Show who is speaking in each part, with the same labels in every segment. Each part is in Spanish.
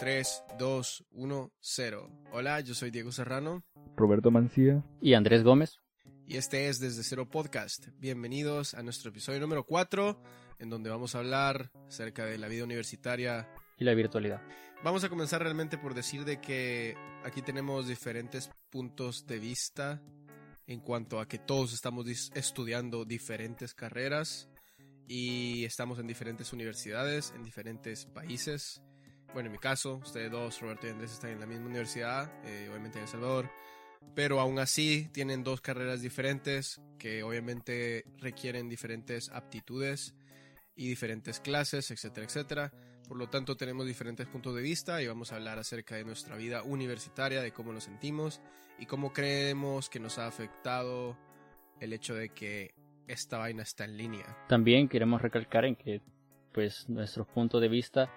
Speaker 1: 3, 2, 1, 0. Hola, yo soy Diego Serrano.
Speaker 2: Roberto Mancía.
Speaker 3: Y Andrés Gómez.
Speaker 1: Y este es Desde Cero Podcast. Bienvenidos a nuestro episodio número 4, en donde vamos a hablar acerca de la vida universitaria
Speaker 3: y la virtualidad.
Speaker 1: Vamos a comenzar realmente por decir de que aquí tenemos diferentes puntos de vista en cuanto a que todos estamos estudiando diferentes carreras y estamos en diferentes universidades, en diferentes países bueno, en mi caso, ustedes dos, Roberto y Andrés, están en la misma universidad, eh, obviamente en El Salvador, pero aún así tienen dos carreras diferentes que obviamente requieren diferentes aptitudes y diferentes clases, etcétera, etcétera. Por lo tanto, tenemos diferentes puntos de vista y vamos a hablar acerca de nuestra vida universitaria, de cómo nos sentimos y cómo creemos que nos ha afectado el hecho de que esta vaina está en línea.
Speaker 3: También queremos recalcar en que pues nuestros puntos de vista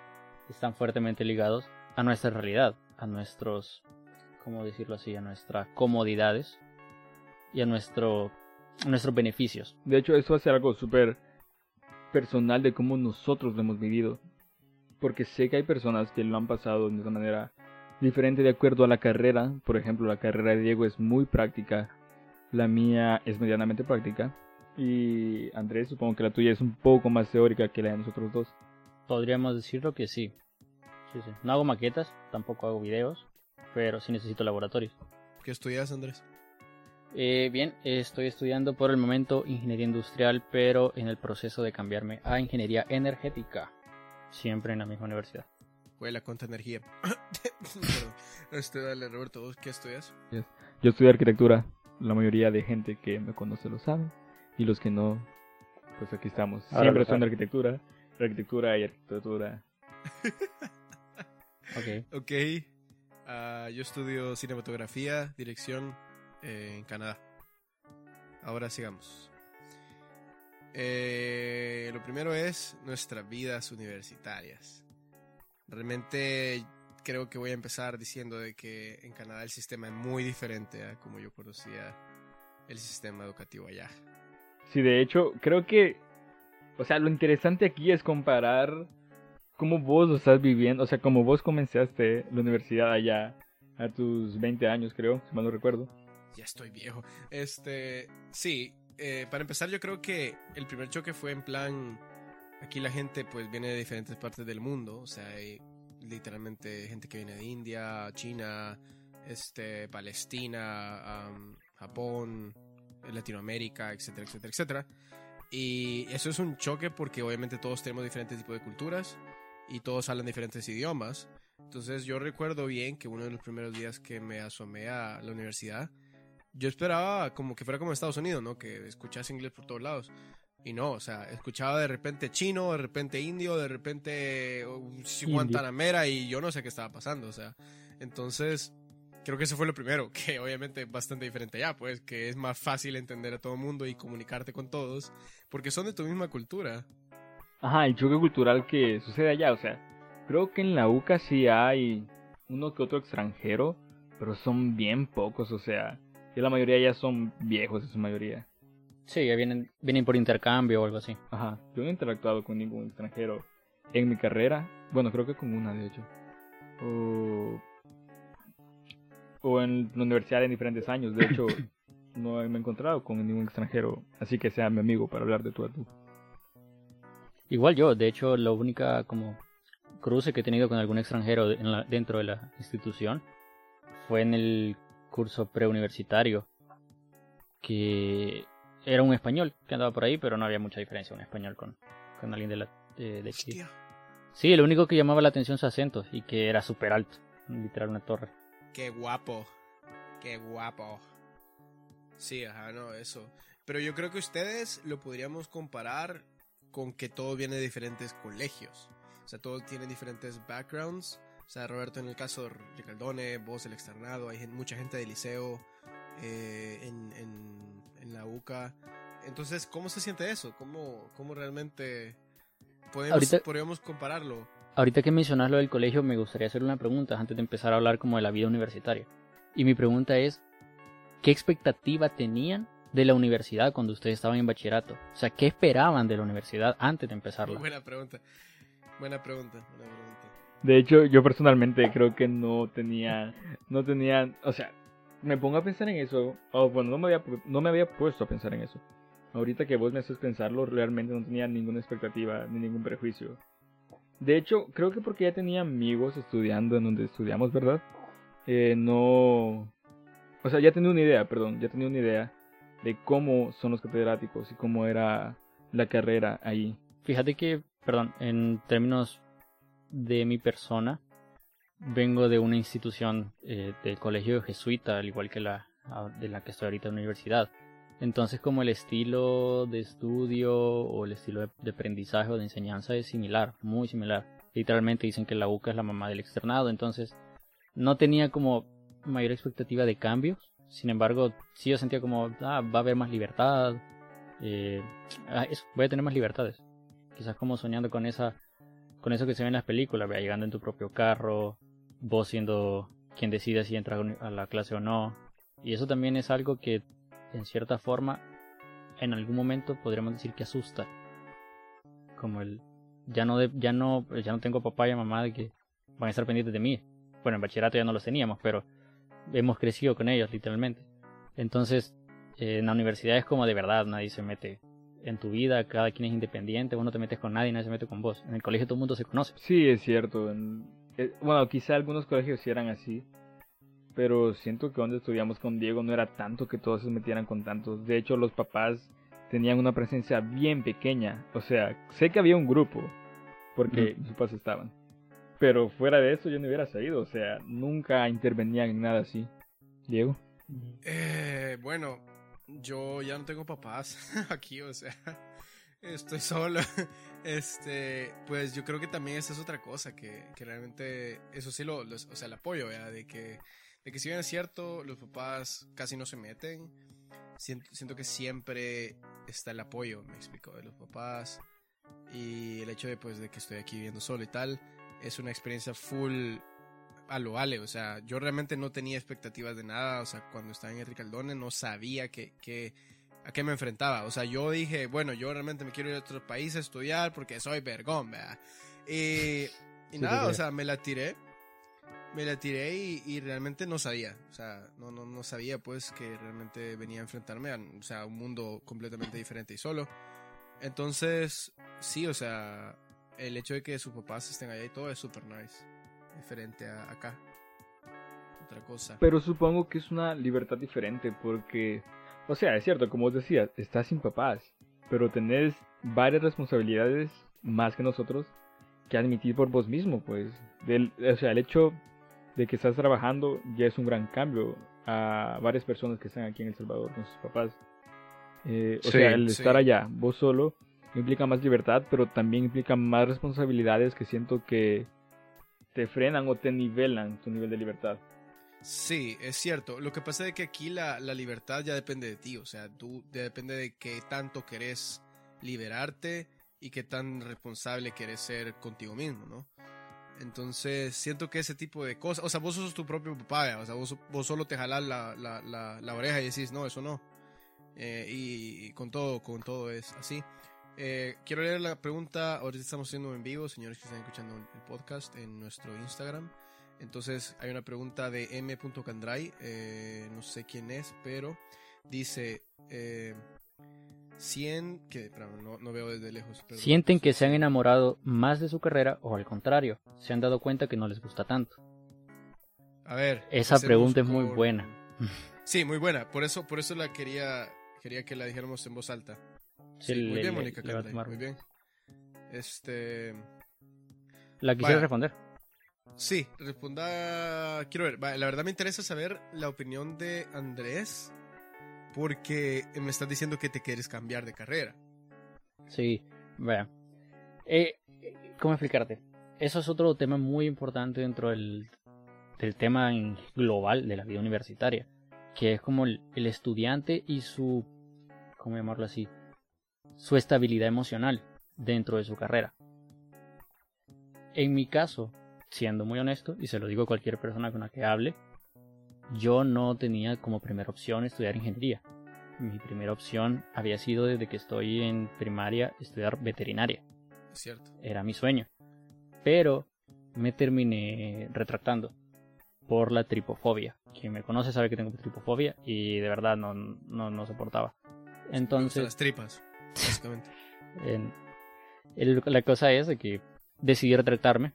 Speaker 3: están fuertemente ligados a nuestra realidad, a nuestros, ¿cómo decirlo así?, a nuestras comodidades y a, nuestro, nuestros beneficios.
Speaker 2: De hecho, eso hace algo súper personal de cómo nosotros lo hemos vivido. Porque sé que hay personas que lo han pasado de una manera diferente de acuerdo a la carrera. Por ejemplo, la carrera de Diego es muy práctica. La mía es medianamente práctica. Y Andrés, supongo que la tuya es un poco más teórica que la de nosotros dos.
Speaker 3: Podríamos decirlo que sí. sí, sí. No hago maquetas, tampoco hago videos, pero sí necesito laboratorios.
Speaker 1: ¿Qué estudias, Andrés?
Speaker 3: Eh, bien, estoy estudiando por el momento ingeniería industrial, pero en el proceso de cambiarme a ingeniería energética. Siempre en la misma universidad.
Speaker 1: Huele cuánta energía. este, dale, Roberto, ¿vos qué estudias?
Speaker 2: Yo estudio arquitectura. La mayoría de gente que me conoce lo sabe. Y los que no, pues aquí estamos. Siempre estoy en arquitectura arquitectura y arquitectura.
Speaker 1: ok. Ok. Ah, yo estudio cinematografía, dirección eh, en Canadá. Ahora sigamos. Eh, lo primero es nuestras vidas universitarias. Realmente creo que voy a empezar diciendo de que en Canadá el sistema es muy diferente a como yo conocía el sistema educativo allá.
Speaker 2: Sí, de hecho, creo que o sea, lo interesante aquí es comparar cómo vos lo estás viviendo, o sea, cómo vos comenzaste la universidad allá a tus 20 años, creo, si mal no recuerdo.
Speaker 1: Ya estoy viejo. Este, sí, eh, para empezar yo creo que el primer choque fue en plan, aquí la gente pues viene de diferentes partes del mundo, o sea, hay literalmente gente que viene de India, China, este, Palestina, Japón, Latinoamérica, etcétera, etcétera, etcétera. Y eso es un choque porque obviamente todos tenemos diferentes tipos de culturas y todos hablan diferentes idiomas. Entonces yo recuerdo bien que uno de los primeros días que me asomé a la universidad, yo esperaba como que fuera como Estados Unidos, ¿no? Que escuchase inglés por todos lados. Y no, o sea, escuchaba de repente chino, de repente indio, de repente guantanamera y yo no sé qué estaba pasando, o sea. Entonces, creo que eso fue lo primero, que obviamente es bastante diferente ya, pues que es más fácil entender a todo el mundo y comunicarte con todos, porque son de tu misma cultura.
Speaker 2: Ajá, el choque cultural que sucede allá, o sea, creo que en la UCA sí hay uno que otro extranjero, pero son bien pocos, o sea, y la mayoría ya son viejos en su mayoría.
Speaker 3: Sí, ya vienen, vienen por intercambio o algo así.
Speaker 2: Ajá, yo no he interactuado con ningún extranjero en mi carrera, bueno, creo que con una de hecho. O o en la universidad en diferentes años. De hecho, no me he encontrado con ningún extranjero, así que sea mi amigo para hablar de tú a tú.
Speaker 3: Igual yo, de hecho, la única como cruce que he tenido con algún extranjero dentro de la institución fue en el curso preuniversitario, que era un español que andaba por ahí, pero no había mucha diferencia un español con, con alguien de la de, aquí. Sí, lo único que llamaba la atención su acento y que era súper alto, literal una torre.
Speaker 1: Qué guapo. Qué guapo. Sí, ajá, no, eso. Pero yo creo que ustedes lo podríamos comparar con que todo viene de diferentes colegios. O sea, todos tienen diferentes backgrounds. O sea, Roberto en el caso de Ricardone, vos el externado, hay mucha gente de liceo eh, en, en, la UCA. Entonces, ¿cómo se siente eso? ¿Cómo, cómo realmente podemos, podríamos compararlo?
Speaker 3: Ahorita que mencionas lo del colegio, me gustaría hacer una pregunta antes de empezar a hablar como de la vida universitaria. Y mi pregunta es, ¿qué expectativa tenían de la universidad cuando ustedes estaban en bachillerato? O sea, ¿qué esperaban de la universidad antes de empezarla?
Speaker 1: Buena pregunta. Buena pregunta, buena pregunta.
Speaker 2: De hecho, yo personalmente creo que no tenía, no tenía, o sea, me pongo a pensar en eso, o bueno, no me había, no me había puesto a pensar en eso. Ahorita que vos me haces pensarlo, realmente no tenía ninguna expectativa ni ningún prejuicio. De hecho, creo que porque ya tenía amigos estudiando en donde estudiamos, ¿verdad? Eh, no... O sea, ya tenía una idea, perdón, ya tenía una idea de cómo son los catedráticos y cómo era la carrera ahí.
Speaker 3: Fíjate que, perdón, en términos de mi persona, vengo de una institución eh, del colegio jesuita, al igual que la de la que estoy ahorita en la universidad. Entonces como el estilo de estudio o el estilo de, aprendizaje o de enseñanza es similar, muy similar. Literalmente dicen que la UCA es la mamá del externado, entonces no tenía como mayor expectativa de cambios. Sin embargo, sí yo sentía como, ah, va a haber más libertad, eh, ah, voy a tener más libertades. Quizás como soñando con esa con eso que se ve en las películas, vea, llegando en tu propio carro, vos siendo quien decide si entras a la clase o no. Y eso también es algo que, en cierta forma, en algún momento podríamos decir que asusta. Como el, ya no, ya no, ya no tengo papá y mamá de que van a estar pendientes de mí. Bueno, en bachillerato ya no los teníamos, pero hemos crecido con ellos, literalmente. Entonces, eh, en la universidad es como de verdad, nadie se mete en tu vida, cada quien es independiente, vos no te metes con nadie, nadie se mete con vos. En el colegio todo el mundo se conoce.
Speaker 2: Sí, es cierto. Eh, bueno, quizá algunos colegios sí eran así, pero siento que donde estudiamos con Diego no era tanto que todos se metieran con tantos. De hecho, los papás tenían una presencia bien pequeña. O sea, sé que había un grupo, porque mis papás estaban. Pero fuera de eso yo no hubiera sabido, o sea, nunca intervenían en nada así. Diego.
Speaker 1: Eh, bueno, yo ya no tengo papás aquí, o sea, estoy solo. Este, pues yo creo que también esa es otra cosa, que, que realmente, eso sí lo, o sea, el apoyo, ¿verdad? De que, de que si bien es cierto, los papás casi no se meten, siento, siento que siempre está el apoyo, me explico, de los papás. Y el hecho de, pues, de que estoy aquí viviendo solo y tal, es una experiencia full a lo vale, o sea, yo realmente no tenía expectativas de nada, o sea, cuando estaba en el Ricaldone no sabía que, que, a qué me enfrentaba, o sea, yo dije, bueno, yo realmente me quiero ir a otro país a estudiar porque soy vergón, ¿verdad? Y, y nada, o sea, me la tiré, me la tiré y, realmente no sabía, o sea, no, no, no sabía pues que realmente venía a enfrentarme a, o sea, un mundo completamente diferente y solo. Entonces, sí, o sea, el hecho de que sus papás estén allá y todo es super nice diferente a acá. Otra cosa.
Speaker 2: Pero supongo que es una libertad diferente porque, o sea, es cierto, como os decía, estás sin papás, pero tenés varias responsabilidades más que nosotros que admitir por vos mismo, pues. O sea, el hecho de que estás trabajando ya es un gran cambio a varias personas que están aquí en El Salvador con sus papás. Eh, o sea, el estar allá, vos solo, implica más libertad, pero también implica más responsabilidades que siento que te frenan o te nivelan tu nivel de libertad.
Speaker 1: Sí, es cierto. Lo que pasa es que aquí la, libertad ya depende de ti. O sea, tú depende de qué tanto querés liberarte y qué tan responsable querés ser contigo mismo, ¿no? Entonces, siento que ese tipo de cosas, o sea, vos sos tu propio papá, o sea, vos, vos solo te jalás la, la, la, oreja y decís, no, eso no. Eh, y, con todo, con todo es así. Eh, quiero leer la pregunta. Ahorita estamos haciendo en vivo, señores que están escuchando el podcast en nuestro Instagram. Entonces hay una pregunta de m.candray. Eh, no sé quién es, pero dice: que, no, veo desde lejos.
Speaker 3: ¿Sienten que se han enamorado más de su carrera o al contrario? ¿Se han dado cuenta que no les gusta tanto?
Speaker 1: A ver.
Speaker 3: Esa pregunta es muy buena.
Speaker 1: Sí, muy buena. Por eso, por eso la quería, quería que la dijéramos en voz alta. Sí, muy bien, Mónica Muy bien. Este.
Speaker 3: ¿La quisiera responder?
Speaker 1: Sí, responda. Quiero ver. la verdad me interesa saber la opinión de Andrés. Porque me estás diciendo que te quieres cambiar de carrera.
Speaker 3: Sí, vea. Eh, ¿Cómo explicarte? Eso es otro tema muy importante dentro del, del tema global de la vida universitaria. Que es como el, el estudiante y su. ¿Cómo llamarlo así? su estabilidad emocional dentro de su carrera. En mi caso, siendo muy honesto, y se lo digo a cualquier persona con la que hable, yo no tenía como primera opción estudiar ingeniería. Mi primera opción había sido desde que estoy en primaria estudiar veterinaria.
Speaker 1: cierto.
Speaker 3: Era mi sueño. Pero me terminé retractando por la tripofobia. Quien me conoce sabe que tengo tripofobia y de verdad no, no, no soportaba. Entonces...
Speaker 1: Las tripas, básicamente.
Speaker 3: la cosa es de que decidí retractarme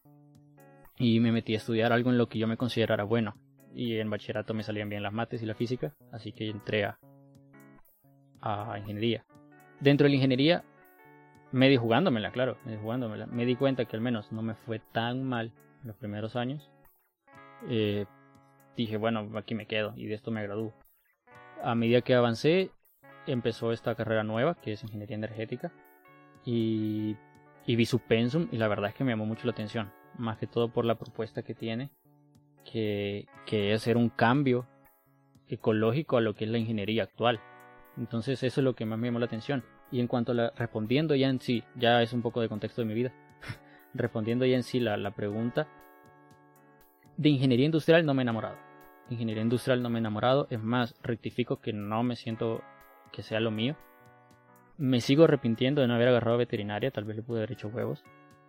Speaker 3: y me metí a estudiar algo en lo que yo me considerara bueno. Y en bachillerato me salían bien las mates y la física, así que entré a, a ingeniería. Dentro de la ingeniería, medio jugándomela, claro, medio jugándomela, me di cuenta que al menos no me fue tan mal en los primeros años. Eh, dije, bueno, aquí me quedo y de esto me gradúo. A medida que avancé, empezó esta carrera nueva, que es ingeniería energética, y, y vi su pensum y la verdad es que me llamó mucho la atención, más que todo por la propuesta que tiene, que, es hacer un cambio ecológico a lo que es la ingeniería actual. Entonces eso es lo que más me llamó la atención. Y en cuanto a la, respondiendo ya en sí, ya es un poco de contexto de mi vida, respondiendo ya en sí la, la pregunta, de ingeniería industrial no me he enamorado. Ingeniería industrial no me he enamorado, es más, rectifico que no me siento que sea lo mío. Me sigo arrepintiendo de no haber agarrado veterinaria, tal vez le pude haber hecho huevos,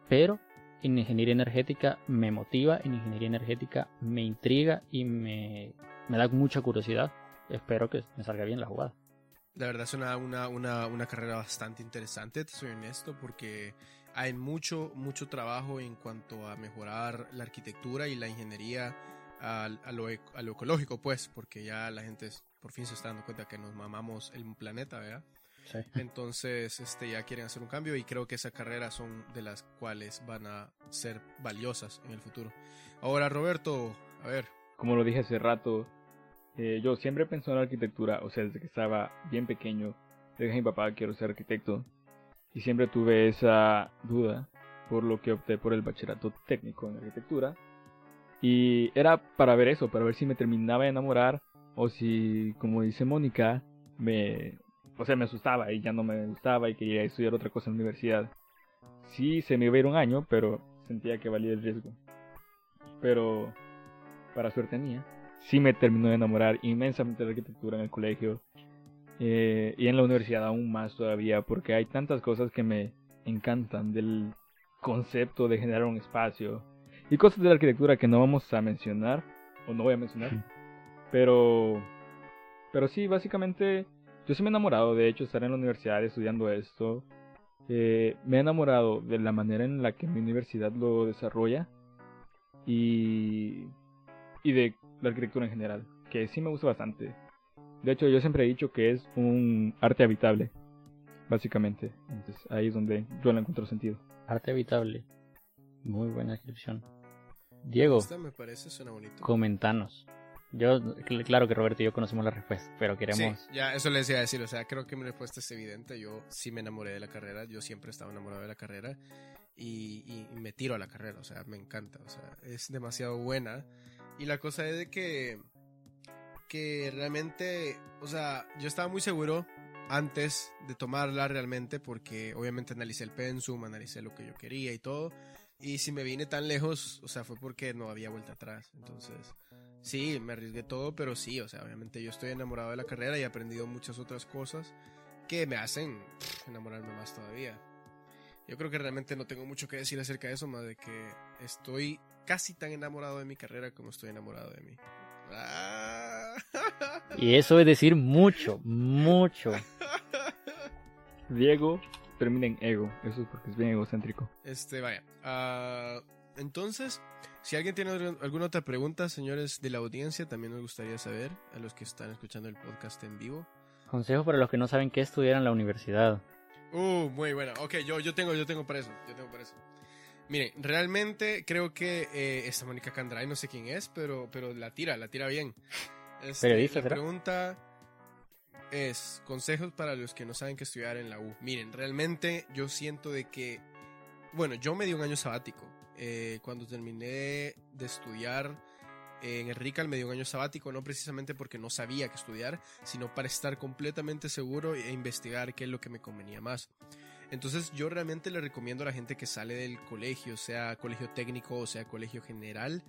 Speaker 3: pero en ingeniería energética me motiva, en ingeniería energética me intriga y me, me da mucha curiosidad. Espero que me salga bien la jugada.
Speaker 1: La verdad es una, una, una, una, carrera bastante interesante, te soy honesto, porque hay mucho, mucho trabajo en cuanto a mejorar la arquitectura y la ingeniería a, a, lo, a lo, ecológico, pues, porque ya la gente por fin se está dando cuenta que nos mamamos el planeta, ¿verdad? Sí. Entonces, este, ya quieren hacer un cambio y creo que esas carreras son de las cuales van a ser valiosas en el futuro. Ahora, Roberto, a ver.
Speaker 2: Como lo dije hace rato, eh, yo siempre pensado en la arquitectura, o sea, desde que estaba bien pequeño, le dije a mi papá quiero ser arquitecto y siempre tuve esa duda, por lo que opté por el bachillerato técnico en arquitectura. Y era para ver eso, para ver si me terminaba de enamorar o si, como dice Mónica, me, o sea, me asustaba y ya no me gustaba y quería estudiar otra cosa en la universidad. Sí, se me iba a ir un año, pero sentía que valía el riesgo. Pero, para suerte mía, sí me terminó de enamorar inmensamente de la arquitectura en el colegio. Eh, y en la universidad aún más todavía, porque hay tantas cosas que me encantan del concepto de generar un espacio y cosas de la arquitectura que no vamos a mencionar, o no voy a mencionar, pero, pero sí, básicamente yo sí me he enamorado, de hecho, estar en la universidad estudiando esto, eh, me he enamorado de la manera en la que mi universidad lo desarrolla y, y de la arquitectura en general, que sí me gusta bastante. De hecho, yo siempre he dicho que es un arte habitable, básicamente. Entonces, ahí es donde yo le encuentro sentido.
Speaker 3: Arte habitable. Muy buena descripción. Diego,
Speaker 1: me parece, suena bonito.
Speaker 3: comentanos. Yo, claro que Roberto y yo conocemos la respuesta, pero queremos...
Speaker 1: Sí, ya, eso le decía decir, o sea, creo que mi respuesta es evidente. Yo sí me enamoré de la carrera, yo siempre estaba enamorado de la carrera y, y me tiro a la carrera, o sea, me encanta, o sea, es demasiado buena. Y la cosa es de que, que realmente, o sea, yo estaba muy seguro antes de tomarla realmente porque obviamente analicé el pensum, analicé lo que yo quería y todo. Y si me vine tan lejos, o sea, fue porque no había vuelta atrás. Entonces, sí, me arriesgué todo, pero sí, o sea, obviamente yo estoy enamorado de la carrera y he aprendido muchas otras cosas que me hacen enamorarme más todavía. Yo creo que realmente no tengo mucho que decir acerca de eso, más de que estoy casi tan enamorado de mi carrera como estoy enamorado de mí. Ah.
Speaker 3: Y eso es decir mucho, mucho.
Speaker 2: Diego termina en ego. Eso es porque es bien egocéntrico.
Speaker 1: Este, vaya. Uh, entonces, si alguien tiene alguna otra pregunta, señores de la audiencia, también nos gustaría saber, a los que están escuchando el podcast en vivo.
Speaker 3: Consejo para los que no saben qué estudiar en la universidad.
Speaker 1: Uh, muy buena. Ok, yo, yo tengo, yo tengo para eso. Yo tengo para eso. Miren, realmente creo que eh, esta Mónica Candray, no sé quién es, pero, pero la tira, la tira bien. Este, la pregunta es consejos para los que no saben qué estudiar en la U. Miren, realmente yo siento de que, bueno, yo me di un año sabático. Eh, cuando terminé de estudiar en el RICAL me dio un año sabático, no precisamente porque no sabía qué estudiar, sino para estar completamente seguro e investigar qué es lo que me convenía más. Entonces yo realmente le recomiendo a la gente que sale del colegio, sea colegio técnico o sea colegio general,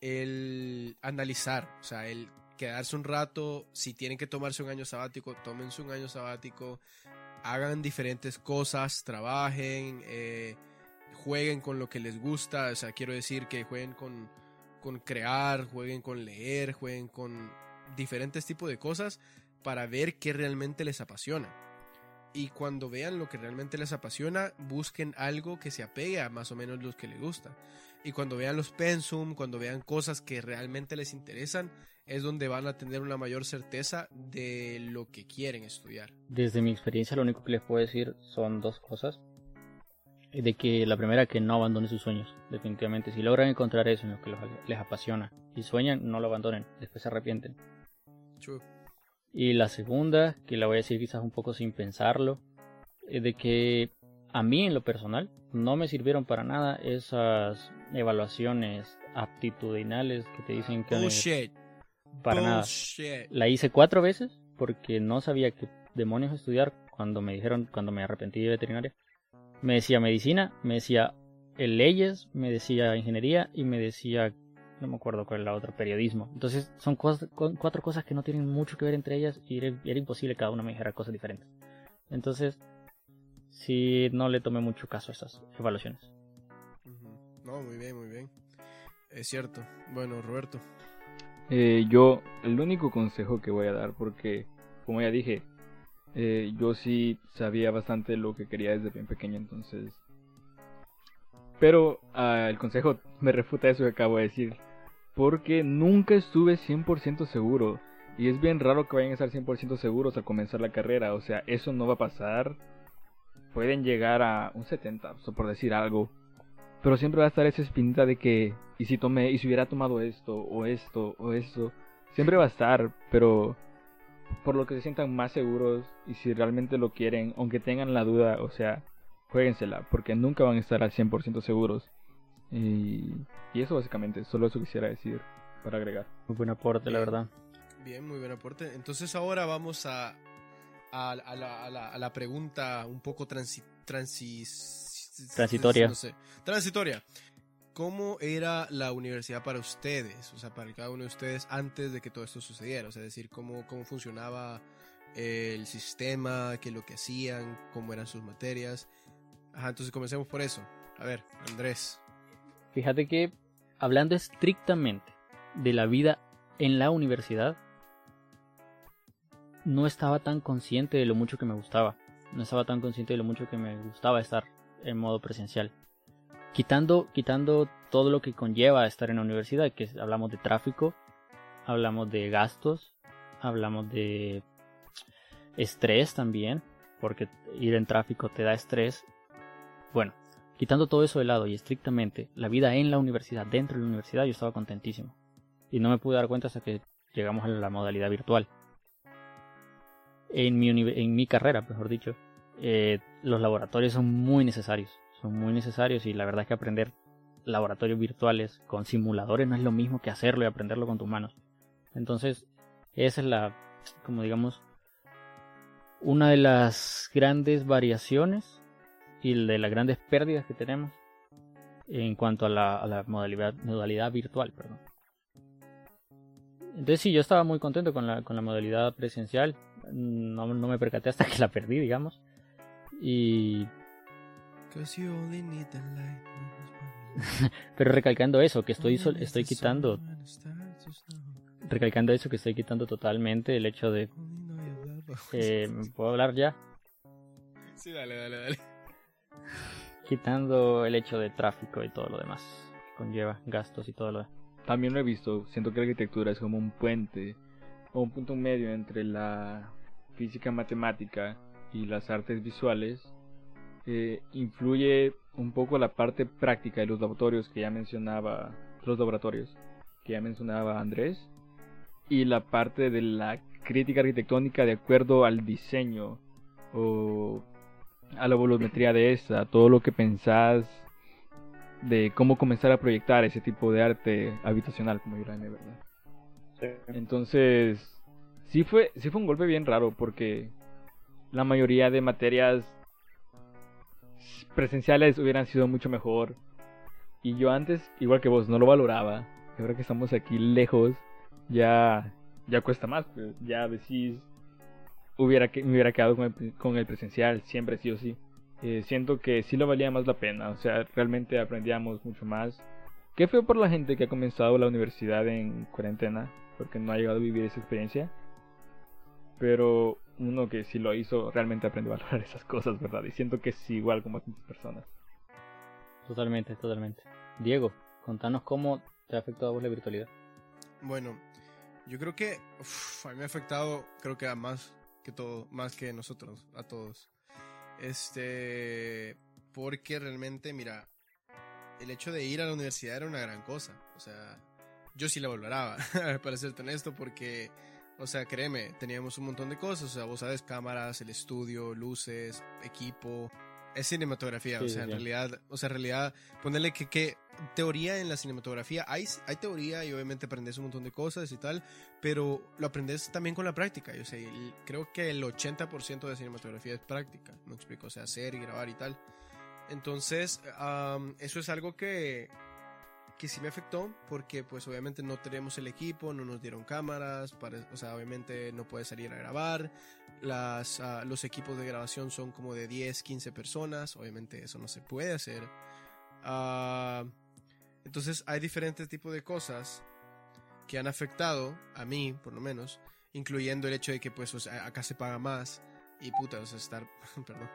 Speaker 1: el analizar, o sea, el quedarse un rato, si tienen que tomarse un año sabático, tómense un año sabático, hagan diferentes cosas, trabajen, eh, jueguen con lo que les gusta, o sea, quiero decir que jueguen con, con crear, jueguen con leer, jueguen con diferentes tipos de cosas para ver qué realmente les apasiona. Y cuando vean lo que realmente les apasiona, busquen algo que se apegue a más o menos lo que les gusta. Y cuando vean los pensum, cuando vean cosas que realmente les interesan, es donde van a tener una mayor certeza de lo que quieren estudiar.
Speaker 3: Desde mi experiencia lo único que les puedo decir son dos cosas. De que la primera, que no abandonen sus sueños, definitivamente. Si logran encontrar eso en lo que les apasiona y sueñan, no lo abandonen, después se arrepienten. Y la segunda, que la voy a decir quizás un poco sin pensarlo, es de que a mí en lo personal no me sirvieron para nada esas evaluaciones aptitudinales que te dicen que...
Speaker 1: Bullshit.
Speaker 3: Para nada. La hice cuatro veces porque no sabía qué demonios estudiar cuando me dijeron, cuando me arrepentí de veterinaria. Me decía medicina, me decía leyes, me decía ingeniería y me decía, no me acuerdo cuál es la otra, periodismo. Entonces son cuatro cosas que no tienen mucho que ver entre ellas y era, era imposible que cada una me dijera cosas diferentes. Entonces, sí, no le tomé mucho caso a esas evaluaciones.
Speaker 1: No, muy bien, muy bien. Es cierto. Bueno, Roberto.
Speaker 2: Eh, yo, el único consejo que voy a dar, porque como ya dije, eh, yo sí sabía bastante lo que quería desde bien pequeño, entonces... Pero ah, el consejo me refuta eso que acabo de decir, porque nunca estuve 100% seguro. Y es bien raro que vayan a estar 100% seguros al comenzar la carrera, o sea, eso no va a pasar. Pueden llegar a un 70, por decir algo. Pero siempre va a estar esa espinita de que, y si tomé, y si hubiera tomado esto, o esto, o esto. Siempre va a estar, pero por lo que se sientan más seguros, y si realmente lo quieren, aunque tengan la duda, o sea, jueguensela, porque nunca van a estar al 100% seguros. Y, y eso básicamente, solo eso quisiera decir para agregar.
Speaker 3: Muy buen aporte, la verdad.
Speaker 1: Bien, muy buen aporte. Entonces ahora vamos a, a, la, a la, pregunta un poco transi, transis
Speaker 3: Transitoria.
Speaker 1: Transitoria. ¿Cómo era la universidad para ustedes? O sea, para cada uno de ustedes antes de que todo esto sucediera. O sea, decir, cómo, cómo funcionaba eh, el sistema, qué es lo que hacían, cómo eran sus materias. Ajá, entonces comencemos por eso. A ver, Andrés.
Speaker 3: Fíjate que hablando estrictamente de la vida en la universidad, no estaba tan consciente de lo mucho que me gustaba. No estaba tan consciente de lo mucho que me gustaba estar en modo presencial. Quitando, quitando todo lo que conlleva estar en la universidad, que hablamos de tráfico, hablamos de gastos, hablamos de estrés también, porque ir en tráfico te da estrés. Bueno, quitando todo eso de lado y estrictamente la vida en la universidad, dentro de la universidad, yo estaba contentísimo. Y no me pude dar cuenta hasta que llegamos a la modalidad virtual. En mi, carrera, mejor dicho, eh, los laboratorios son muy necesarios. Son muy necesarios y la verdad es que aprender laboratorios virtuales con simuladores no es lo mismo que hacerlo y aprenderlo con tus manos. Entonces, esa es la, como digamos, una de las grandes variaciones y de las grandes pérdidas que tenemos en cuanto a la, modalidad, modalidad virtual. Entonces sí, yo estaba muy contento con la, con la modalidad presencial. No, no me percaté hasta que la perdí, digamos. Y... Pero recalcando eso, que estoy, estoy quitando... Recalcando eso, que estoy quitando totalmente el hecho de... Eh, ¿Puedo hablar ya?
Speaker 1: Sí, dale, dale, dale.
Speaker 3: Quitando el hecho de tráfico y todo lo demás que conlleva gastos y todo lo demás.
Speaker 2: También lo he visto, siento que la arquitectura es como un puente o un punto medio entre la física matemática y las artes visuales, eh, influye un poco la parte práctica de los laboratorios que ya mencionaba, los laboratorios que ya mencionaba Andrés, y la parte de la crítica arquitectónica de acuerdo al diseño o a la volumetría de esa, todo lo que pensás de cómo comenzar a proyectar ese tipo de arte habitacional, como Jaime, ¿verdad? Entonces, sí fue, sí fue un golpe bien raro porque la mayoría de materias presenciales hubieran sido mucho mejor. Y yo antes, igual que vos, no lo valoraba. Ahora que estamos aquí lejos, ya, ya cuesta más. Pues. Ya decís, hubiera, me hubiera quedado con el, presencial, siempre sí o sí. eh, siento que sí lo valía más la pena. O sea, realmente aprendíamos mucho más. Qué feo por la gente que ha comenzado la universidad en cuarentena, porque no ha llegado a vivir esa experiencia. Pero uno que sí lo hizo realmente aprendió a valorar esas cosas, ¿verdad? Y siento que es igual como a tantas personas.
Speaker 3: Totalmente, totalmente. Diego, contanos cómo te ha afectado a vos la virtualidad.
Speaker 1: Bueno, yo creo que uf, a mí me ha afectado, creo que a más que todo, más que nosotros, a todos. Este, porque realmente, mira, el hecho de ir a la universidad era una gran cosa. O sea, yo sí la valoraba, para serte honesto, porque, o sea, créeme, teníamos un montón de cosas. O sea, vos sabes, cámaras, el estudio, luces, equipo. Es cinematografía,
Speaker 3: Sí,
Speaker 1: o sea, en realidad, o sea, en realidad, ponerle que, que teoría en la cinematografía, hay, hay teoría y obviamente aprendes un montón de cosas y tal, pero lo aprendes también con la práctica. Yo sé, creo que el 80% de cinematografía es práctica, me explico, o sea, hacer y grabar y tal. Entonces, am, eso es algo que, que sí me afectó, porque pues obviamente no tenemos el equipo, no nos dieron cámaras, para- o sea, obviamente no puedes salir a grabar. Las, ah, los equipos de grabación son como de 10, 15 personas, obviamente eso no se puede hacer. Ah, entonces hay diferentes tipos de cosas que han afectado a mí, por lo menos, incluyendo el hecho de que pues o sea, acá se paga más y puta, o sea, estar, perdón,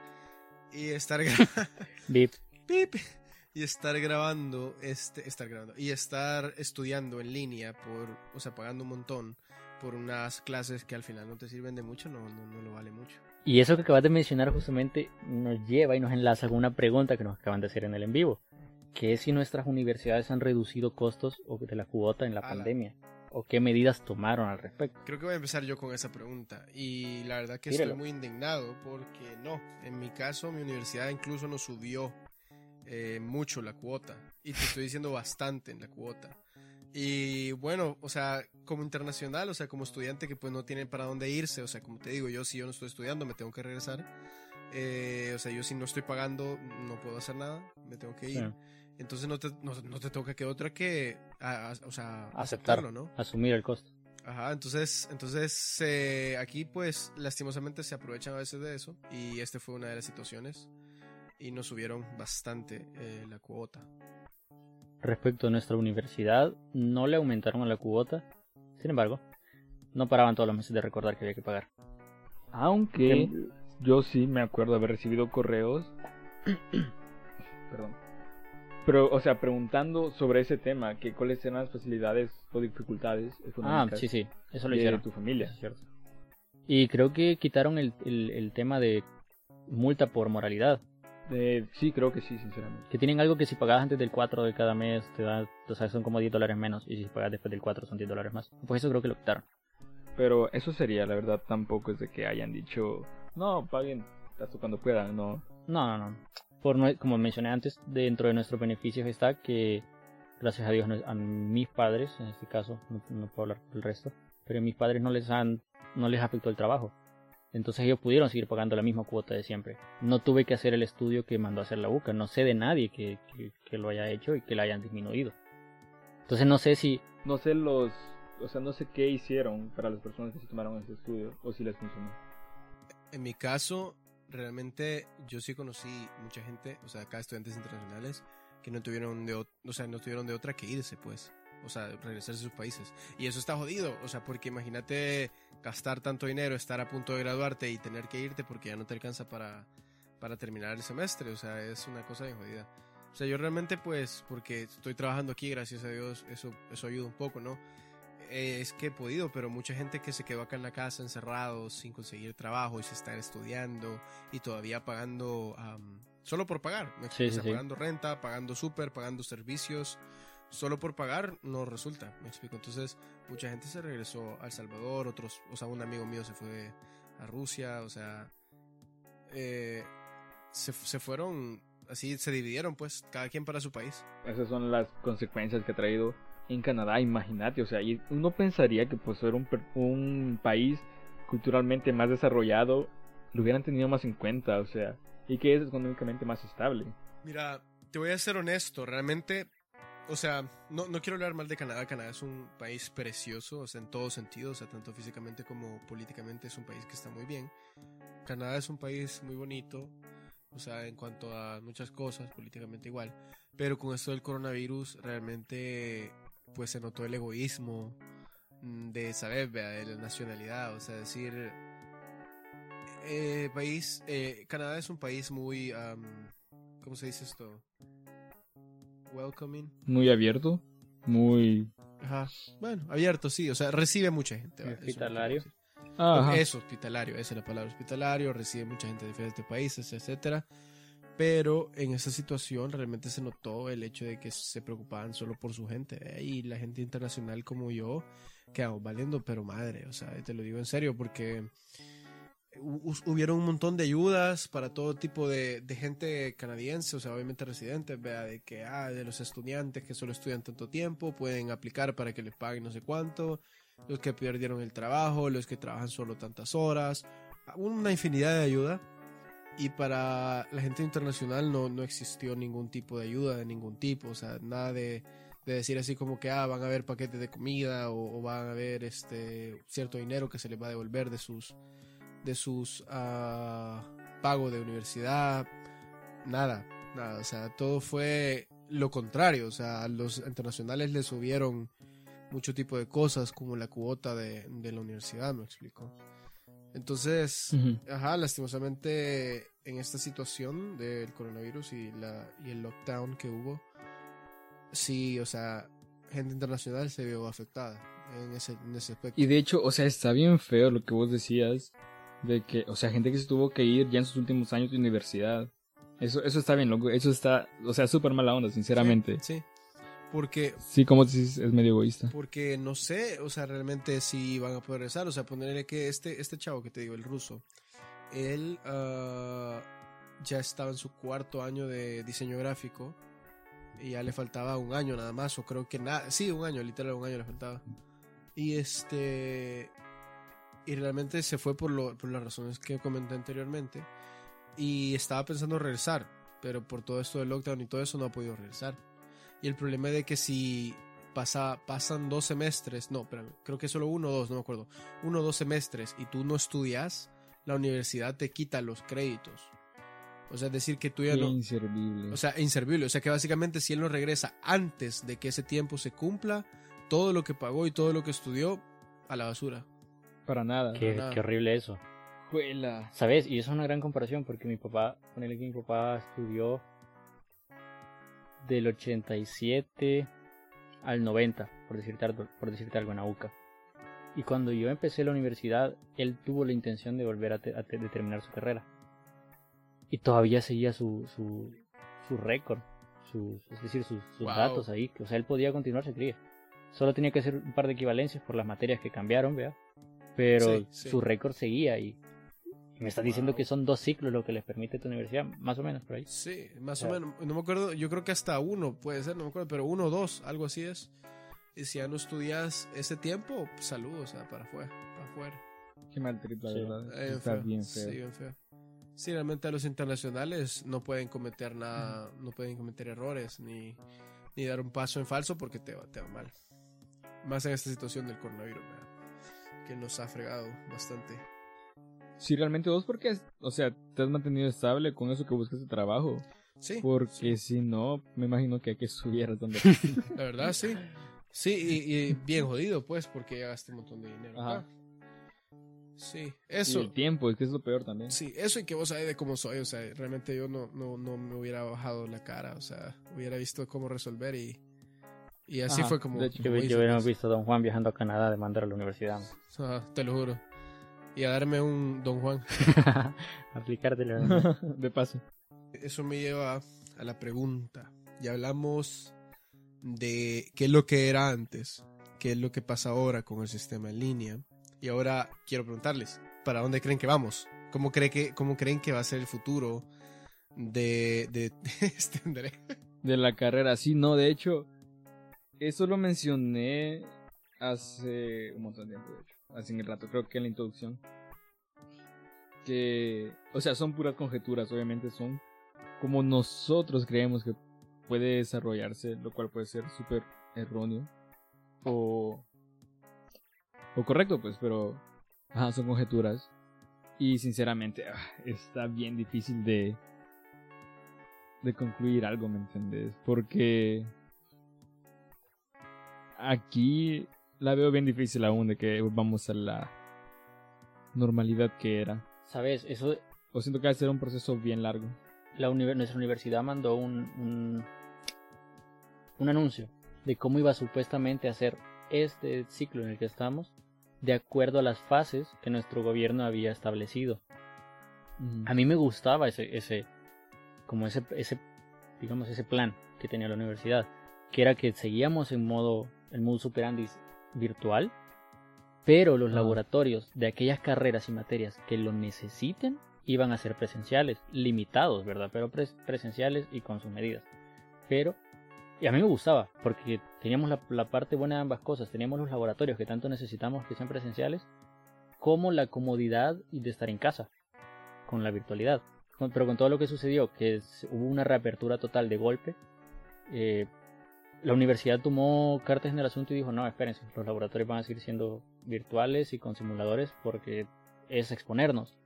Speaker 1: y estar gra-
Speaker 3: Vip.
Speaker 1: Y estar grabando, este, estar grabando y estar estudiando en línea por, o sea, pagando un montón por unas clases que al final no te sirven de mucho, no, no, no lo vale mucho.
Speaker 3: Y eso que acabas de mencionar justamente nos lleva y nos enlaza con una pregunta que nos acaban de hacer en el en vivo, que es si nuestras universidades han reducido costos o de la cuota en la
Speaker 1: Ala.
Speaker 3: pandemia, o qué medidas tomaron al respecto.
Speaker 1: Creo que voy a empezar yo con esa pregunta. Y la verdad que estoy muy indignado porque no, en mi caso mi universidad incluso nos subió eh, mucho la cuota. Y te estoy diciendo bastante en la cuota. Y bueno, o sea, como internacional, o sea, como estudiante que pues no tiene para dónde irse, o sea, como te digo, yo si yo no estoy estudiando me tengo que regresar. Eh, o sea, yo si no estoy pagando no puedo hacer nada, me tengo que ir. Entonces no te, no, no te toca que otra que, a- a- o sea,
Speaker 3: Aceptar.
Speaker 1: aceptarlo, ¿no?
Speaker 3: Asumir el costo.
Speaker 1: Ajá, entonces, entonces eh, aquí pues lastimosamente se aprovechan a veces de eso y este fue una de las situaciones y nos subieron bastante eh, la cuota.
Speaker 3: Respecto a nuestra universidad, no le aumentaron a la cuota, sin embargo, no paraban todos los meses de recordar que había que pagar.
Speaker 2: Aunque yo sí me acuerdo haber recibido correos. Perdón. Pero, o sea, preguntando sobre ese tema, que cuáles eran las facilidades o dificultades
Speaker 3: Ah, sí, sí, eso lo
Speaker 2: de
Speaker 3: hicieron.
Speaker 2: tu familia.
Speaker 3: Eso es cierto. Y creo que quitaron el, el, el tema de multa por moralidad.
Speaker 2: Eh, sí, creo que sí, sinceramente.
Speaker 3: Que tienen algo que si pagas antes del 4 de cada mes te da, o sea, son como 10 dólares menos. Y si pagas después del 4 son 10 dólares más. Pues eso creo que lo quitaron.
Speaker 2: Pero eso sería, la verdad, tampoco es de que hayan dicho, no, paguen hasta cuando puedan, no.
Speaker 3: No, no, no. Por, como mencioné antes, dentro de nuestros beneficios está que, gracias a Dios, a mis padres, en este caso, no, no puedo hablar del resto, pero a mis padres no les han, no les afectó el trabajo. Entonces ellos pudieron seguir pagando la misma cuota de siempre. No tuve que hacer el estudio que mandó a hacer la UCA. No sé de nadie que, que, que lo haya hecho y que la hayan disminuido. Entonces no sé si
Speaker 2: No sé los, o sea, no sé qué hicieron para las personas que sí tomaron ese estudio o si les funcionó.
Speaker 1: En mi caso, realmente yo sí conocí mucha gente, o sea, acá estudiantes internacionales que no tuvieron de, o sea, no tuvieron de otra que irse, pues. O sea, regresarse a sus países. Y eso está jodido, o sea, porque imagínate gastar tanto dinero, estar a punto de graduarte y tener que irte porque ya no te alcanza para, para terminar el semestre, o sea, es una cosa bien jodida. O sea, yo realmente, pues, porque estoy trabajando aquí, gracias a Dios, eso, eso ayuda un poco, ¿no? Eh, es que he podido, pero mucha gente que se quedó acá en la casa encerrados sin conseguir trabajo y se está estudiando y todavía pagando am, solo por pagar, O sea,
Speaker 3: sí, sí.
Speaker 1: pagando renta, pagando súper, pagando servicios, solo por pagar no resulta, me explico. Entonces, mucha gente se regresó a El Salvador, otros, o sea, un amigo mío se fue a Rusia, o sea, eh, se, se fueron, así se dividieron, pues, cada quien para su país.
Speaker 2: Esas son las consecuencias que ha traído en Canadá, imagínate, o sea, y uno pensaría que pues era un, un país culturalmente más desarrollado, lo hubieran tenido más en cuenta, o sea, y que es económicamente más estable.
Speaker 1: Mira, te voy a ser honesto, realmente, o sea, no, no quiero hablar mal de Canadá, Canadá es un país precioso, o sea, en todos sentidos, o sea, tanto físicamente como políticamente es un país que está muy bien. Canadá es un país muy bonito, o sea, en cuanto a muchas cosas, políticamente igual. Pero con esto del coronavirus, realmente, pues se notó el egoísmo mm, de saber, de la nacionalidad, o sea, decir, eh, país, eh, Canadá es un país muy, am, ¿cómo se dice esto? Welcoming.
Speaker 2: Muy abierto, muy...
Speaker 1: Ajá. Bueno, abierto, sí, o sea, recibe mucha gente. Eso
Speaker 3: Hospitalario.
Speaker 2: Ajá.
Speaker 1: Es hospitalario, esa es la palabra hospitalario, recibe mucha gente de diferentes países, etcétera. Pero en esa situación realmente se notó el hecho de que se preocupaban solo por su gente. ¿eh? Y la gente internacional como yo quedamos valiendo, pero madre, o sea, te lo digo en serio, porque hubieron un montón de ayudas para todo tipo de, de gente canadiense, o sea, obviamente residentes, vea, de que, ah, de los estudiantes que solo estudian tanto tiempo, pueden aplicar para que les paguen no sé cuánto, los que perdieron el trabajo, los que trabajan solo tantas horas, una infinidad de ayuda. Y para la gente internacional no, no existió ningún tipo de ayuda de ningún tipo, o sea, nada de, de decir así como que ah, van a haber paquetes de comida o, o van a haber este cierto dinero que se les va a devolver de sus de sus ah, pagos de universidad, nada, nada, o sea, todo fue lo contrario, o sea, a los internacionales les subieron mucho tipo de cosas como la cuota de, de la universidad, me explico. Entonces. Ajá, lastimosamente en esta situación del coronavirus y, la, y el lockdown que hubo, sí, o sea, gente internacional se vio afectada en ese, en ese aspecto.
Speaker 2: Y de hecho, o sea, está bien feo lo que vos decías, de que, o sea, gente que se tuvo que ir ya en sus últimos años de universidad. Eso, eso está bien loco, eso está, o sea, súper mala onda, sinceramente.
Speaker 1: Sí, sí. porque,
Speaker 2: Sí, como dices, es medio egoísta.
Speaker 1: porque no sé, o sea, realmente si van a poder regresar, o sea, ponerle que este, este chavo que te digo, el ruso, él ah, ya estaba en su cuarto año de diseño gráfico y ya le faltaba un año nada más, o creo que nada, sí, un año, literal, un año le faltaba. Y este. Y realmente se fue por, lo, por las razones que comenté anteriormente. Y estaba pensando regresar, pero por todo esto del lockdown y todo eso no ha podido regresar. Y el problema es de que si pasa, pasan dos semestres, no, espérame, creo que solo uno o dos, no me acuerdo, uno o dos semestres y tú no estudias, la universidad te quita los créditos. O sea, es decir que tú ya no,
Speaker 2: Inservible.
Speaker 1: o sea, inservible. O sea, que básicamente si él no regresa antes de que ese tiempo se cumpla, todo lo que pagó y todo lo que estudió, a la basura.
Speaker 2: Para nada.
Speaker 3: Qué,
Speaker 1: nada.
Speaker 3: qué horrible eso.
Speaker 2: Juela.
Speaker 3: ¿Sabes? Y eso es una gran comparación porque mi papá, ponele que mi papá estudió del 87 al 90, por decirte algo, por decirte algo en AUCA. Y cuando yo empecé la universidad, él tuvo la intención de volver a, te- a te- de terminar su carrera. Y todavía seguía su, su, su récord, es decir, sus, sus
Speaker 1: Wow.
Speaker 3: datos ahí. O sea, él podía continuar, se creía. Solo tenía que hacer un par de equivalencias por las materias que cambiaron, ¿vea? Pero
Speaker 1: Sí, sí.
Speaker 3: su récord seguía y y me estás diciendo
Speaker 1: Wow.
Speaker 3: que son dos ciclos lo que les permite tu universidad, más o menos por ahí.
Speaker 1: Sí, más o menos. No me acuerdo, yo creo que hasta uno puede ser, no me acuerdo, pero uno o dos, algo así es. Y si ya no estudias ese tiempo, salud, o sea, para afuera, para afuera.
Speaker 2: Qué mal trip, la
Speaker 3: Sí.
Speaker 2: verdad.
Speaker 1: Eh,
Speaker 2: Está
Speaker 1: feo.
Speaker 2: bien
Speaker 1: Sí,
Speaker 2: feo.
Speaker 1: bien feo. Sí, realmente los internacionales no pueden cometer nada, no pueden cometer errores ni, ni dar un paso en falso porque te va, te va mal. Más en esta situación del coronavirus, ¿verdad? Que nos ha fregado bastante.
Speaker 2: Sí, realmente vos, porque, o sea, te has mantenido estable con eso que buscas de trabajo.
Speaker 1: Sí,
Speaker 2: Porque si no, me imagino que hay que subir donde.
Speaker 1: la verdad sí. Sí, y, y bien jodido, pues, porque ya gasté un montón de dinero.
Speaker 2: Ajá.
Speaker 1: acá. Sí,
Speaker 2: Y
Speaker 1: eso.
Speaker 2: el tiempo, es que es lo peor también.
Speaker 1: Sí, eso y que vos sabés de cómo soy, o sea, realmente yo no, no, no me hubiera bajado la cara, o sea, hubiera visto cómo resolver y, y así
Speaker 2: Ajá,
Speaker 1: fue como...
Speaker 2: de hecho.
Speaker 3: Yo,
Speaker 1: como
Speaker 3: yo hubiéramos
Speaker 1: pues.
Speaker 3: visto a Don Juan viajando a Canadá de mandar a la universidad.
Speaker 1: Ajá, te lo juro. Y a darme un Don Juan.
Speaker 3: Aplicártelo.
Speaker 2: de paso.
Speaker 1: Eso me lleva a la pregunta. Ya hablamos de qué es lo que era antes, qué es lo que pasa ahora con el sistema en línea. Y ahora quiero preguntarles, ¿para dónde creen que vamos? ¿Cómo, cree que, cómo creen que va a ser el futuro de... de, este André?
Speaker 2: De la carrera, sí, no, de hecho, eso lo mencioné hace un montón de tiempo, de hecho, hace un rato, creo que en la introducción. Que, o sea, son puras conjeturas, obviamente son como nosotros creemos que puede desarrollarse, lo cual puede ser súper erróneo o, o correcto, pues, pero ajá, son conjeturas. Y sinceramente, ah, está bien difícil de, de concluir algo, ¿me entendés? Porque aquí la veo bien difícil aún de que vamos a la normalidad que era.
Speaker 3: ¿Sabes? Eso...
Speaker 2: O siento que va a ser un proceso bien largo.
Speaker 3: La nuestra universidad mandó un, un, un anuncio de cómo iba supuestamente a ser este ciclo en el que estamos de acuerdo a las fases que nuestro gobierno había establecido. A mí me gustaba ese, ese, como ese, ese, digamos, ese plan que tenía la universidad, que era que seguíamos en modo, el modo superandis virtual, pero los laboratorios de aquellas carreras y materias que lo necesiten iban a ser presenciales, limitados, ¿verdad? Pero presenciales y con sus medidas. Pero, y a mí me gustaba, porque teníamos la, la parte buena de ambas cosas, teníamos los laboratorios que tanto necesitamos que sean presenciales, como la comodidad de estar en casa con la virtualidad. Pero con todo lo que sucedió, que hubo una reapertura total de golpe, eh, la universidad tomó cartas en el asunto y dijo, no, espérense, los laboratorios van a seguir siendo virtuales y con simuladores porque es exponernos.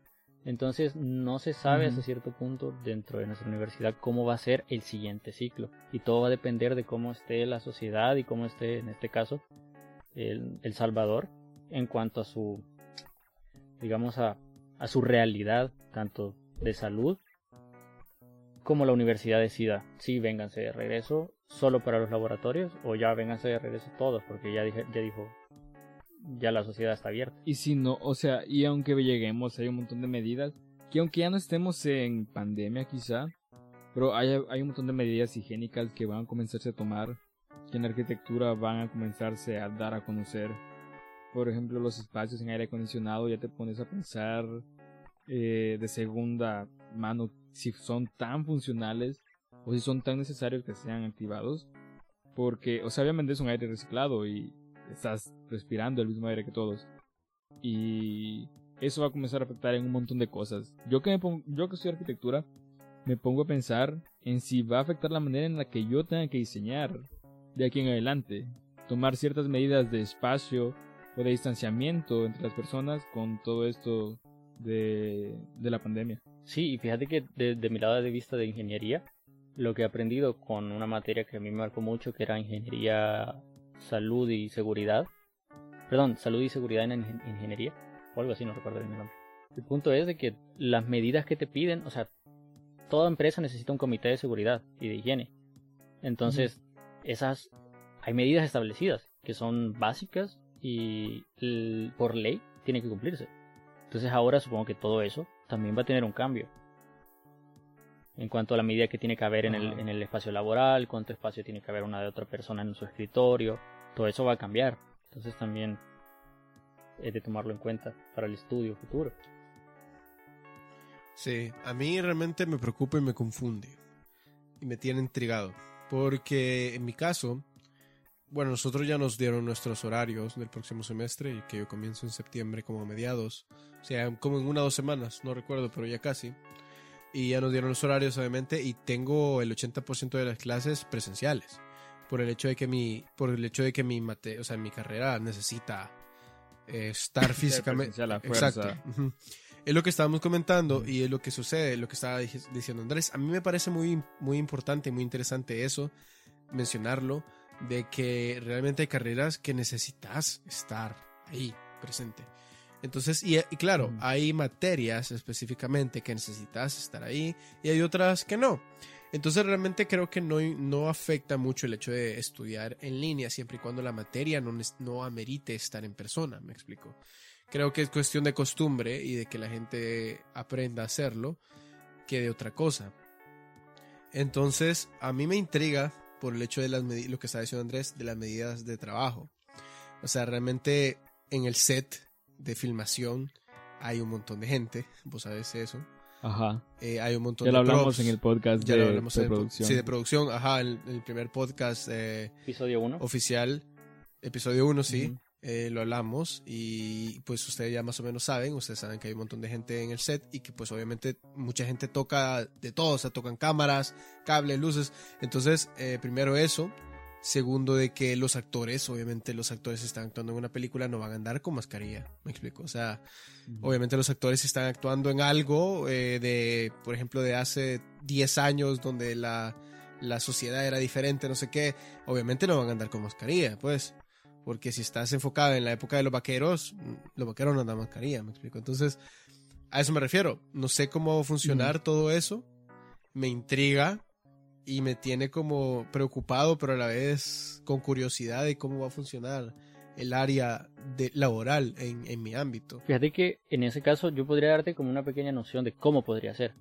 Speaker 3: Entonces no se sabe hasta cierto punto dentro de nuestra universidad cómo va a ser el siguiente ciclo. Y todo va a depender de cómo esté la sociedad y cómo esté, en este caso, el, el Salvador en cuanto a su, digamos, a, a su realidad, tanto de salud como la universidad decida si vénganse de regreso solo para los laboratorios o ya vénganse de regreso todos porque ya, dije, ya dijo ya la sociedad está abierta.
Speaker 2: Y si no, o sea, y aunque lleguemos, hay un montón de medidas que aunque ya no estemos en pandemia quizá, pero hay, hay un montón de medidas higiénicas que van a comenzarse a tomar, que en arquitectura van a comenzarse a dar a conocer. Por ejemplo, los espacios en aire acondicionado, ya te pones a pensar eh, de segunda mano si son tan funcionales o si son tan necesarios que sean activados. Porque, o sea, obviamente es un aire reciclado y estás respirando el mismo aire que todos. Y eso va a comenzar a afectar en un montón de cosas. Yo que, me pongo, yo que estoy arquitectura, me pongo a pensar en si va a afectar la manera en la que yo tenga que diseñar de aquí en adelante. Tomar ciertas medidas de espacio o de distanciamiento entre las personas con todo esto de, la pandemia.
Speaker 3: Sí, y fíjate que desde mi lado de vista de ingeniería, lo que he aprendido con una materia que a mí me marcó mucho, que era ingeniería, salud y seguridad. Perdón, salud y seguridad en ingeniería, o algo así, no recuerdo bien el nombre. El punto es de que las medidas que te piden, o sea, toda empresa necesita un comité de seguridad y de higiene. Entonces, esas, hay medidas establecidas que son básicas y por ley tiene que cumplirse. Entonces ahora supongo que todo eso también va a tener un cambio. En cuanto a la medida que tiene que haber en el, en el espacio laboral, cuánto espacio tiene que haber una de otra persona en su escritorio, todo eso va a cambiar. Entonces también es de tomarlo en cuenta para el estudio futuro.
Speaker 1: Sí, a mí realmente me preocupa y me confunde. Y me tiene intrigado. Porque en mi caso, bueno, nosotros ya nos dieron nuestros horarios del próximo semestre y que yo comienzo en septiembre como a mediados. O sea, como en una o dos semanas, no recuerdo, pero ya casi. Y ya nos dieron los horarios, obviamente, y tengo el 80% de las clases presenciales. Por el hecho de que mi, por el hecho de que mi mate, o sea, mi carrera necesita eh, estar físicamente. Exacto. Es lo que estábamos comentando y es lo que sucede, lo que estaba diciendo Andrés. A mí me parece muy, muy importante, muy interesante eso, mencionarlo de que realmente hay carreras que necesitas estar ahí presente. Entonces, y, claro, hay materias específicamente que necesitas estar ahí y hay otras que no. Entonces realmente creo que no, no afecta mucho el hecho de estudiar en línea siempre y cuando la materia no, no amerite estar en persona, me explico. Creo que es cuestión de costumbre y de que la gente aprenda a hacerlo que de otra cosa. Entonces, a mí me intriga por el hecho de las lo que está diciendo Andrés, de las medidas de trabajo. O sea, realmente en el set de filmación hay un montón de gente, vos sabes eso.
Speaker 2: Ajá.
Speaker 1: Eh, hay un montón
Speaker 2: ya
Speaker 1: lo
Speaker 2: hablamos en el podcast
Speaker 1: ya
Speaker 2: de,
Speaker 1: lo hablamos
Speaker 2: de
Speaker 1: en
Speaker 2: producción.
Speaker 1: Sí, de producción, ajá, en el, primer podcast. Eh,
Speaker 3: episodio 1.
Speaker 1: Oficial. Episodio 1, sí. Eh, lo hablamos y pues ustedes ya más o menos saben, ustedes saben que hay un montón de gente en el set y que pues obviamente mucha gente toca de todo, o sea, tocan cámaras, cables, luces. Entonces, eh, primero eso, Segundo, de que los actores, obviamente los actores están actuando en una película, no van a andar con mascarilla. Me explico. O sea, obviamente los actores están actuando en algo eh, de, por ejemplo, de hace 10 años donde la, la sociedad era diferente, no sé qué. Obviamente no van a andar con mascarilla, pues. Porque si estás enfocado en la época de los vaqueros, los vaqueros no andan mascarilla, me explico. Entonces, a eso me refiero. No sé cómo va a funcionar todo eso. Me intriga y me tiene como preocupado, pero a la vez con curiosidad de cómo va a funcionar el área de, laboral en, en mi ámbito.
Speaker 3: Fíjate que en ese caso yo podría darte como una pequeña noción de cómo podría ser.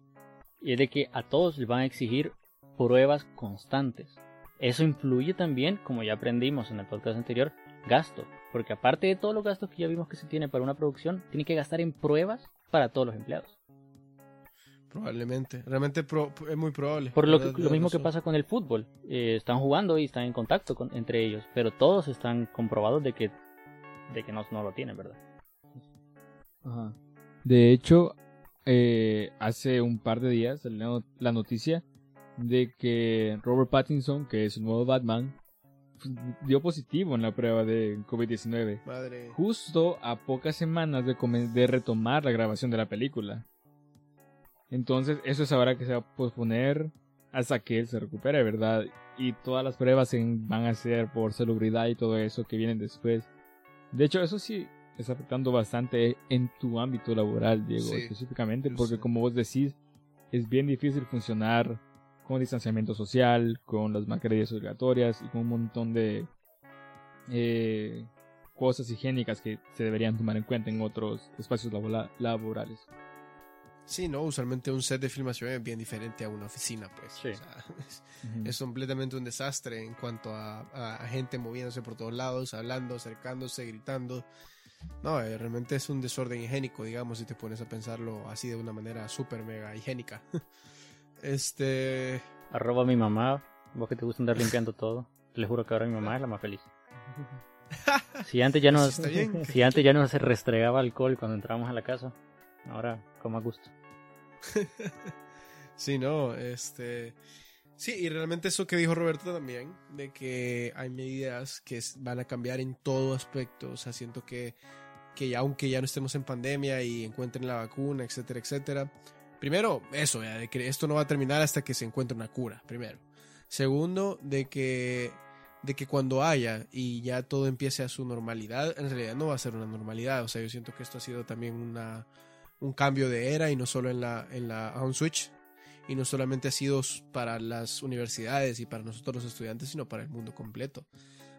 Speaker 3: Y es de que a todos les van a exigir pruebas constantes. Eso influye también, como ya aprendimos en el podcast anterior, gasto. Porque aparte de todos los gastos que ya vimos que se tiene para una producción, tiene que gastar en pruebas para todos los empleados.
Speaker 1: Probablemente, realmente es muy probable.
Speaker 3: Por lo, lo mismo que pasa con el fútbol. Eh, están jugando y están en contacto con, entre ellos, pero todos están comprobados de que, de que no, no lo tienen, ¿verdad?
Speaker 2: Ajá. De hecho, eh, hace un par de días salió la noticia de que Robert Pattinson, que es el nuevo Batman, dio positivo en la prueba de COVID-19. Justo a pocas semanas de, de retomar la grabación de la película. Entonces, eso es ahora que se va a posponer hasta que él se recupere, ¿verdad? Y todas las pruebas van a ser por celebridad y todo eso que vienen después. De hecho, eso sí está afectando bastante en tu ámbito laboral, Diego, específicamente, porque como vos decís, es bien difícil funcionar con distanciamiento social, con las mascarillas obligatorias y con un montón de eh, cosas higiénicas que se deberían tomar en cuenta en otros espacios laborales.
Speaker 1: Sí, no, usualmente un set de filmación es bien diferente a una oficina, pues. es, completamente un desastre en cuanto a, gente moviéndose por todos lados, hablando, acercándose, gritando. No, eh, realmente es un desorden higiénico, digamos, si te pones a pensarlo así de una manera súper mega higiénica. este.
Speaker 3: Arroba a mi mamá, vos que te gusta andar limpiando todo. Les juro que ahora mi mamá es la más feliz. Si antes ya no, si antes ya restregaba alcohol cuando entrábamos a la casa, ahora como a gusto.
Speaker 1: sí, no, este... Sí, y realmente eso que dijo Roberto también, de que hay medidas que van a cambiar en todo aspecto. O sea, siento que, que aunque ya no estemos en pandemia y encuentren la vacuna, etcétera, etcétera. Primero, eso, de que esto no va a terminar hasta que se encuentre una cura, primero. Segundo, de que, de que cuando haya y ya todo empiece a su normalidad, en realidad no va a ser una normalidad. O sea, yo siento que esto ha sido también una, un cambio de era y no solo en la, en la Home Switch. Y no solamente ha sido para las universidades y para nosotros los estudiantes, sino para el mundo completo.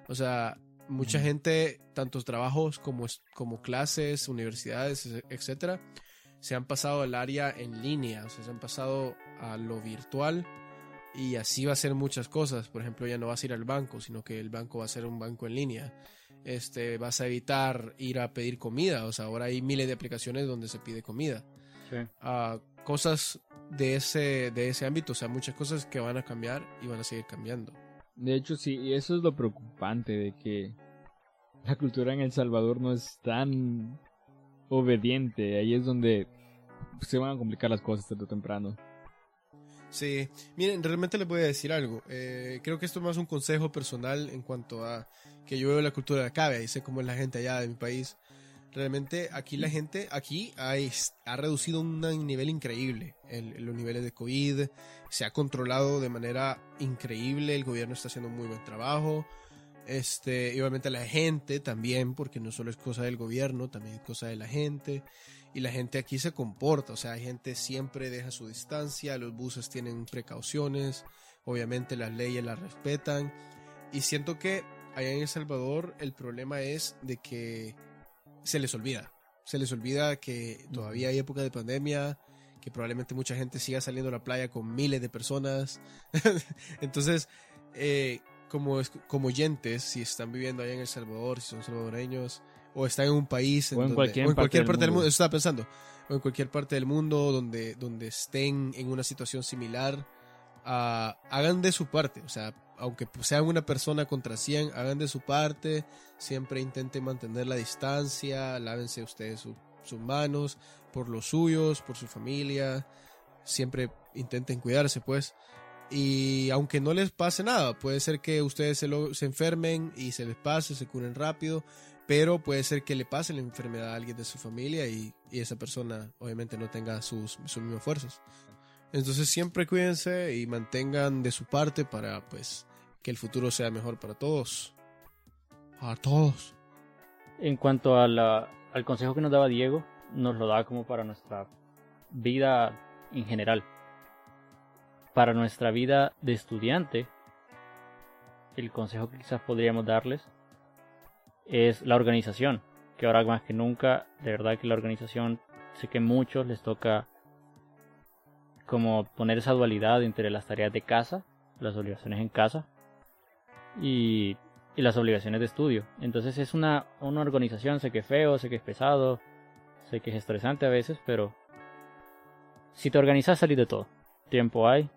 Speaker 1: O sea, mucha gente, tantos trabajos como, como clases, universidades, etcétera, se han pasado al área en línea, o sea, se han pasado a lo virtual y así va a ser muchas cosas. Por ejemplo, ya no vas a ir al banco, sino que el banco va a ser un banco en línea este, vas a evitar ir a pedir comida. O sea, ahora hay miles de aplicaciones donde se pide comida. Sí. Ah, cosas de ese, de ese ámbito, o sea, muchas cosas que van a cambiar y van a seguir cambiando.
Speaker 2: De hecho, sí, y eso es lo preocupante de que la cultura en El Salvador no es tan obediente. Ahí es donde se van a complicar las cosas tarde o temprano.
Speaker 1: Sí, miren, realmente les voy a decir algo. Eh, creo que esto es más un consejo personal en cuanto a que yo veo la cultura de acá, y sé cómo es la gente allá de mi país. Realmente aquí la gente, aquí ha reducido un nivel increíble en los niveles de COVID, se ha controlado de manera increíble, el gobierno está haciendo muy buen trabajo, este, y obviamente la gente también, porque no solo es cosa del gobierno, también es cosa de la gente, y la gente aquí se comporta, o sea, la gente siempre deja su distancia, los buses tienen precauciones, obviamente las leyes las respetan, y siento que allá en El Salvador el problema es de que se les olvida. Se les olvida que todavía hay época de pandemia, que probablemente mucha gente siga saliendo a la playa con miles de personas. Entonces, eh, como, como oyentes, si están viviendo allá en El Salvador, si son salvadoreños, o están en un país,
Speaker 2: o en, cualquier,
Speaker 1: parte, del mundo, eso estaba pensando, o en cualquier parte del mundo donde, donde estén en una situación similar, uh, hagan de su parte, o sea, aunque sean una persona contra 100, hagan de su parte, siempre intenten mantener la distancia, lávense ustedes sus manos por los suyos, por su familia, siempre intenten cuidarse pues. Y aunque no les pase nada, puede ser que ustedes se, lo, se enfermen y se les pase, se curen rápido, pero puede ser que le pase la enfermedad a alguien de su familia y, y esa persona obviamente no tenga sus, sus mismas fuerzas. Entonces siempre cuídense y mantengan de su parte para pues que el futuro sea mejor para todos. Para todos.
Speaker 3: En cuanto a al consejo que nos daba Diego, nos lo da como para nuestra vida en general. Para nuestra vida de estudiante, el consejo que quizás podríamos darles es la organización. Que ahora más que nunca, de verdad que la organización, sé que a muchos les toca como poner esa dualidad entre las tareas de casa, las obligaciones en casa y, las obligaciones de estudio. Entonces es una, una organización, sé que es feo, sé que es pesado, sé que es estresante a veces, pero si te organizas salir de todo. Tiempo hay.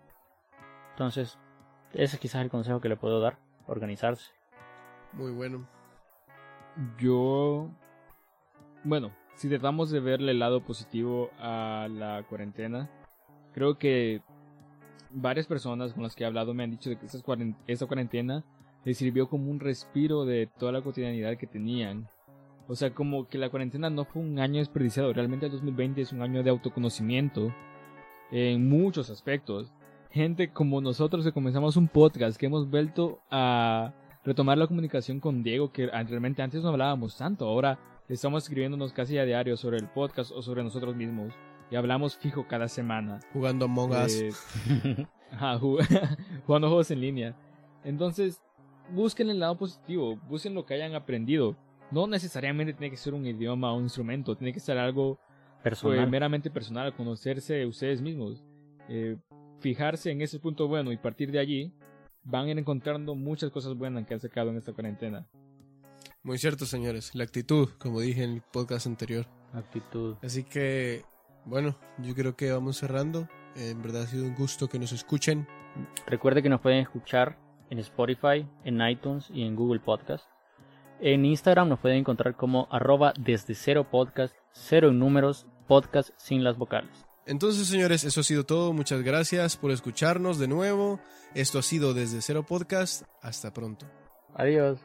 Speaker 3: Entonces, ese es quizás el consejo que le puedo dar, organizarse.
Speaker 1: Muy bueno.
Speaker 2: Yo, bueno, si tratamos de verle el lado positivo a la cuarentena, creo que varias personas con las que he hablado me han dicho de que esta cuarentena les sirvió como un respiro de toda la cotidianidad que tenían. O sea, como que la cuarentena no fue un año desperdiciado, realmente el 2020 es un año de autoconocimiento en muchos aspectos. Gente como nosotros que comenzamos un podcast, que hemos vuelto a retomar la comunicación con Diego, que realmente antes no hablábamos tanto, ahora estamos escribiéndonos casi a diario sobre el podcast o sobre nosotros mismos y hablamos fijo cada semana.
Speaker 1: Jugando Among Us.
Speaker 2: Eh, jugando juegos en línea. Entonces, busquen el lado positivo, busquen lo que hayan aprendido. No necesariamente tiene que ser un idioma o un instrumento, tiene que ser algo
Speaker 3: Personal.
Speaker 2: meramente personal, conocerse ustedes mismos. Eh, fijarse en ese punto bueno y partir de allí, van a ir encontrando muchas cosas buenas que han sacado en esta cuarentena.
Speaker 1: Muy cierto, señores. La actitud, como dije en el podcast anterior.
Speaker 3: Actitud.
Speaker 1: Así que, bueno, yo creo que vamos cerrando. En verdad ha sido un gusto que nos escuchen.
Speaker 3: Recuerde que nos pueden escuchar en Spotify, en iTunes y en Google Podcast. En Instagram nos pueden encontrar como arroba desde cero podcast, cero en números, podcast sin las vocales.
Speaker 1: Entonces, señores, eso ha sido todo. Muchas gracias por escucharnos de nuevo. Esto ha sido desde cero podcast. Hasta pronto.
Speaker 3: Adiós.